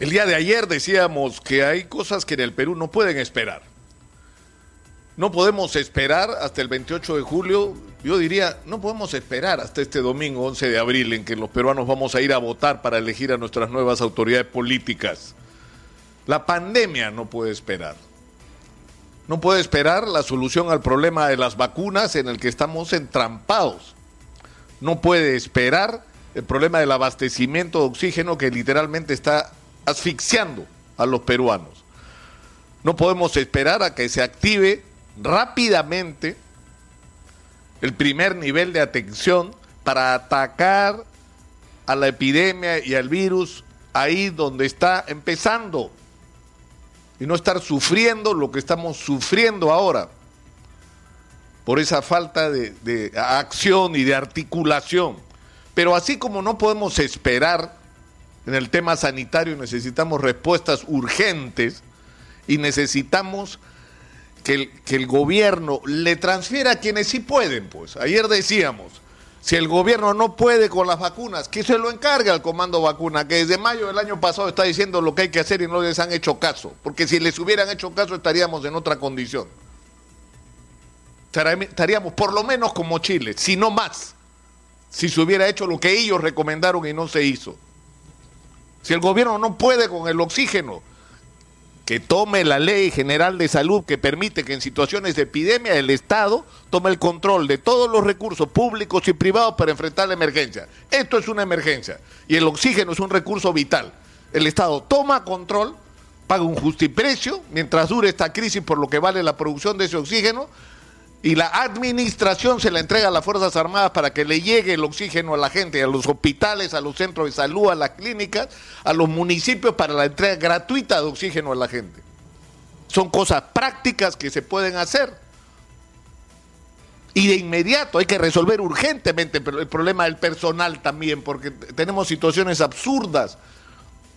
El día de ayer decíamos que hay cosas que en el Perú no pueden esperar. No podemos esperar hasta el 28 de julio, yo diría, no podemos esperar hasta este domingo 11 de abril en que los peruanos vamos a ir a votar para elegir a nuestras nuevas autoridades políticas. La pandemia no puede esperar. No puede esperar la solución al problema de las vacunas en el que estamos entrampados. No puede esperar el problema del abastecimiento de oxígeno que literalmente está asfixiando a los peruanos. No podemos esperar a que se active rápidamente el primer nivel de atención para atacar a la epidemia y al virus ahí donde está empezando y no estar sufriendo lo que estamos sufriendo ahora por esa falta de, acción y de articulación. Pero así como no podemos esperar en el tema sanitario necesitamos respuestas urgentes y necesitamos que el, que el, gobierno le transfiera a quienes sí pueden. Pues ayer decíamos, si el gobierno no puede con las vacunas, que se lo encargue al comando vacuna, que desde mayo del año pasado está diciendo lo que hay que hacer y no les han hecho caso, porque si les hubieran hecho caso estaríamos en otra condición. Estaríamos por lo menos como Chile, si no más, si se hubiera hecho lo que ellos recomendaron y no se hizo. Si el gobierno no puede con el oxígeno, que tome la ley general de salud que permite que en situaciones de epidemia el Estado tome el control de todos los recursos públicos y privados para enfrentar la emergencia. Esto es una emergencia y el oxígeno es un recurso vital. El Estado toma control, paga un justiprecio mientras dure esta crisis por lo que vale la producción de ese oxígeno y la administración se la entrega a las Fuerzas Armadas para que le llegue el oxígeno a la gente, a los hospitales, a los centros de salud, a las clínicas, a los municipios para la entrega gratuita de oxígeno a la gente. Son cosas prácticas que se pueden hacer. Y de inmediato hay que resolver urgentemente el problema del personal también, porque tenemos situaciones absurdas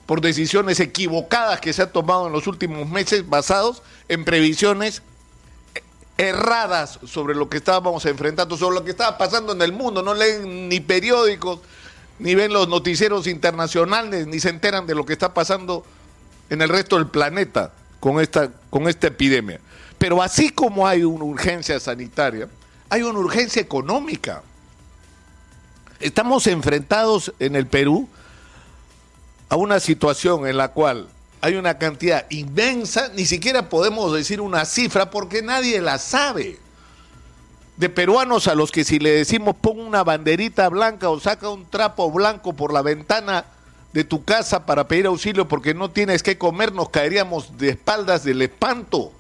por decisiones equivocadas que se han tomado en los últimos meses basados en previsiones erradas sobre lo que estábamos enfrentando, sobre lo que estaba pasando en el mundo. No leen ni periódicos, ni ven los noticieros internacionales, ni se enteran de lo que está pasando en el resto del planeta con esta, con esta epidemia. Pero así como hay una urgencia sanitaria, hay una urgencia económica. Estamos enfrentados en el Perú a una situación en la cual hay una cantidad inmensa, ni siquiera podemos decir una cifra porque nadie la sabe. De peruanos a los que si le decimos pon una banderita blanca o saca un trapo blanco por la ventana de tu casa para pedir auxilio porque no tienes que comer, nos caeríamos de espaldas del espanto.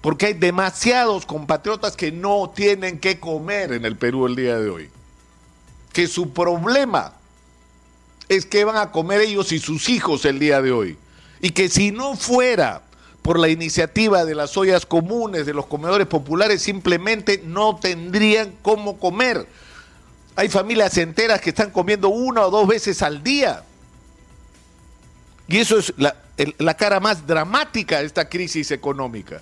Porque hay demasiados compatriotas que no tienen que comer en el Perú el día de hoy. Que su problema es que van a comer ellos y sus hijos el día de hoy. Y que si no fuera por la iniciativa de las ollas comunes, de los comedores populares, simplemente no tendrían cómo comer. Hay familias enteras que están comiendo una o dos veces al día. Y eso es la, la cara más dramática de esta crisis económica.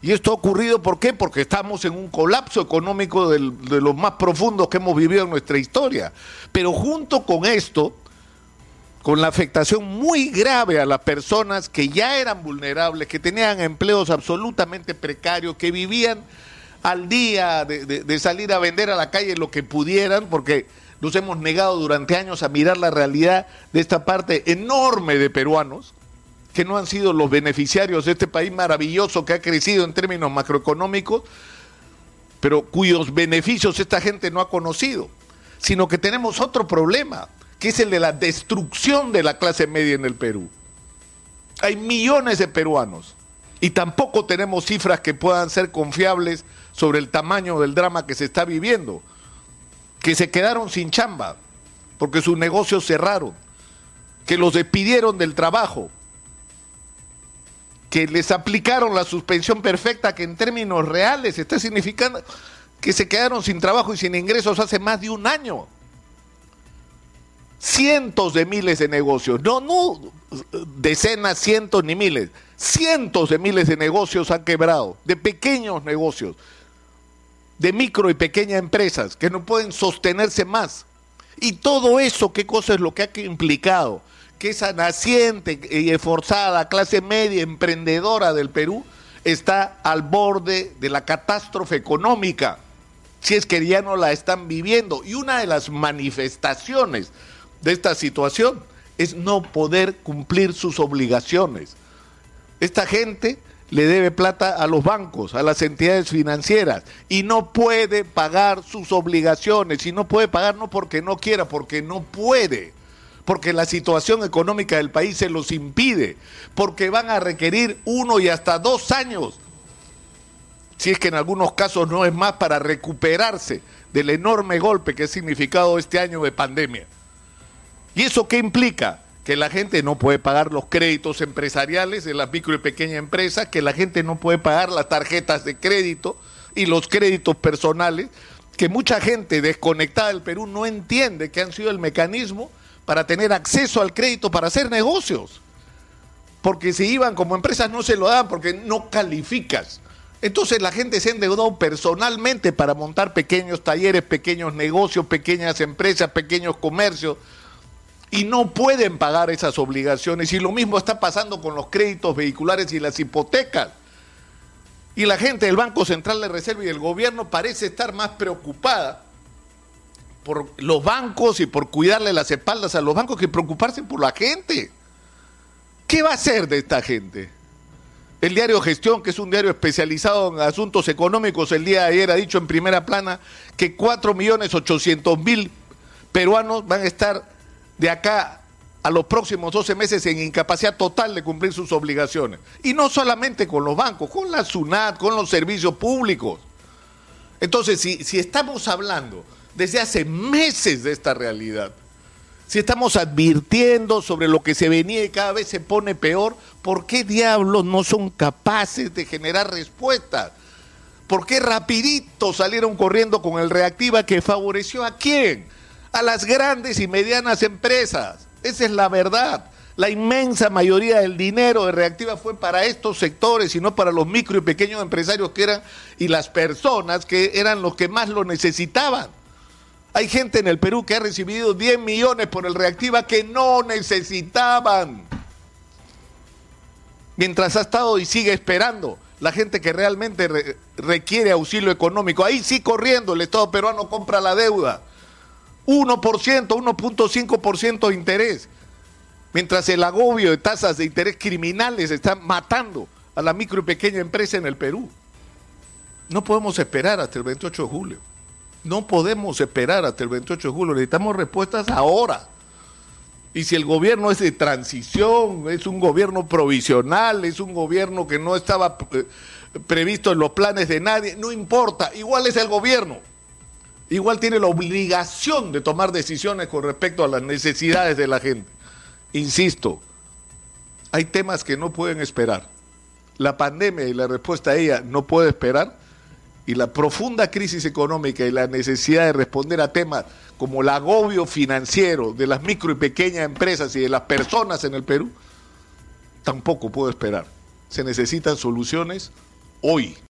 Y esto ha ocurrido, ¿por qué? Porque estamos en un colapso económico de los más profundos que hemos vivido en nuestra historia. Pero junto con esto, con la afectación muy grave a las personas que ya eran vulnerables, que tenían empleos absolutamente precarios, que vivían al día de, salir a vender a la calle lo que pudieran, porque nos hemos negado durante años a mirar la realidad de esta parte enorme de peruanos que no han sido los beneficiarios de este país maravilloso que ha crecido en términos macroeconómicos, pero cuyos beneficios esta gente no ha conocido, sino que tenemos otro problema que es el de la destrucción de la clase media en el Perú. Hay millones de peruanos y tampoco tenemos cifras que puedan ser confiables sobre el tamaño del drama que se está viviendo, que se quedaron sin chamba porque sus negocios cerraron, que los despidieron del trabajo, que les aplicaron la suspensión perfecta que en términos reales está significando que se quedaron sin trabajo y sin ingresos hace más de un año cientos de miles de negocios, no, no decenas, cientos ni miles, cientos de miles de negocios han quebrado, de pequeños negocios, de micro y pequeñas empresas que no pueden sostenerse más. Y todo eso, ¿qué cosa es lo que ha implicado? que esa naciente y esforzada clase media emprendedora del Perú está al borde de la catástrofe económica, si es que ya no la están viviendo. Y una de las manifestaciones de esta situación es no poder cumplir sus obligaciones. Esta gente le debe plata a los bancos, a las entidades financieras, y no puede pagar sus obligaciones, y no puede pagar no porque no quiera, porque no puede, porque la situación económica del país se los impide, porque van a requerir uno y hasta dos años, si es que en algunos casos no es más, para recuperarse del enorme golpe que ha significado este año de pandemia. ¿Y eso qué implica? Que la gente no puede pagar los créditos empresariales de las micro y pequeñas empresas, que la gente no puede pagar las tarjetas de crédito y los créditos personales, que mucha gente desconectada del Perú no entiende que han sido el mecanismo para tener acceso al crédito para hacer negocios. Porque si iban como empresas no se lo dan porque no calificas. Entonces la gente se ha endeudado personalmente para montar pequeños talleres, pequeños negocios, pequeñas empresas, pequeños comercios y no pueden pagar esas obligaciones. Y lo mismo está pasando con los créditos vehiculares y las hipotecas. Y la gente del Banco Central de Reserva y el gobierno parece estar más preocupada por los bancos y por cuidarle las espaldas a los bancos que preocuparse por la gente. ¿Qué va a hacer de esta gente? El diario Gestión, que es un diario especializado en asuntos económicos, el día de ayer ha dicho en primera plana que 4.800.000 peruanos van a estar de acá a los próximos 12 meses en incapacidad total de cumplir sus obligaciones. Y no solamente con los bancos, con la SUNAT, con los servicios públicos. Entonces, si, si estamos hablando desde hace meses de esta realidad, si estamos advirtiendo sobre lo que se venía y cada vez se pone peor, ¿por qué diablos no son capaces de generar respuestas? ¿Por qué rapidito salieron corriendo con el reactiva que favoreció a quién? A las grandes y medianas empresas. Esa es la verdad. La inmensa mayoría del dinero de Reactiva fue para estos sectores y no para los micro y pequeños empresarios que eran y las personas que eran los que más lo necesitaban. Hay gente en el Perú que ha recibido 10 millones por el Reactiva que no necesitaban. Mientras ha estado y sigue esperando la gente que realmente requiere auxilio económico. Ahí sí corriendo, el Estado peruano compra la deuda 1%, 1.5% de interés. Mientras el agobio de tasas de interés criminales está matando a la micro y pequeña empresa en el Perú. No podemos esperar hasta el 28 de julio. No podemos esperar hasta el 28 de julio. Necesitamos respuestas ahora. Y si el gobierno es de transición, es un gobierno provisional, es un gobierno que no estaba eh, previsto en los planes de nadie, no importa, igual es el gobierno igual tiene la obligación de tomar decisiones con respecto a las necesidades de la gente. Insisto, hay temas que no pueden esperar. La pandemia y la respuesta a ella no puede esperar y la profunda crisis económica y la necesidad de responder a temas como el agobio financiero de las micro y pequeñas empresas y de las personas en el Perú tampoco puede esperar. Se necesitan soluciones hoy.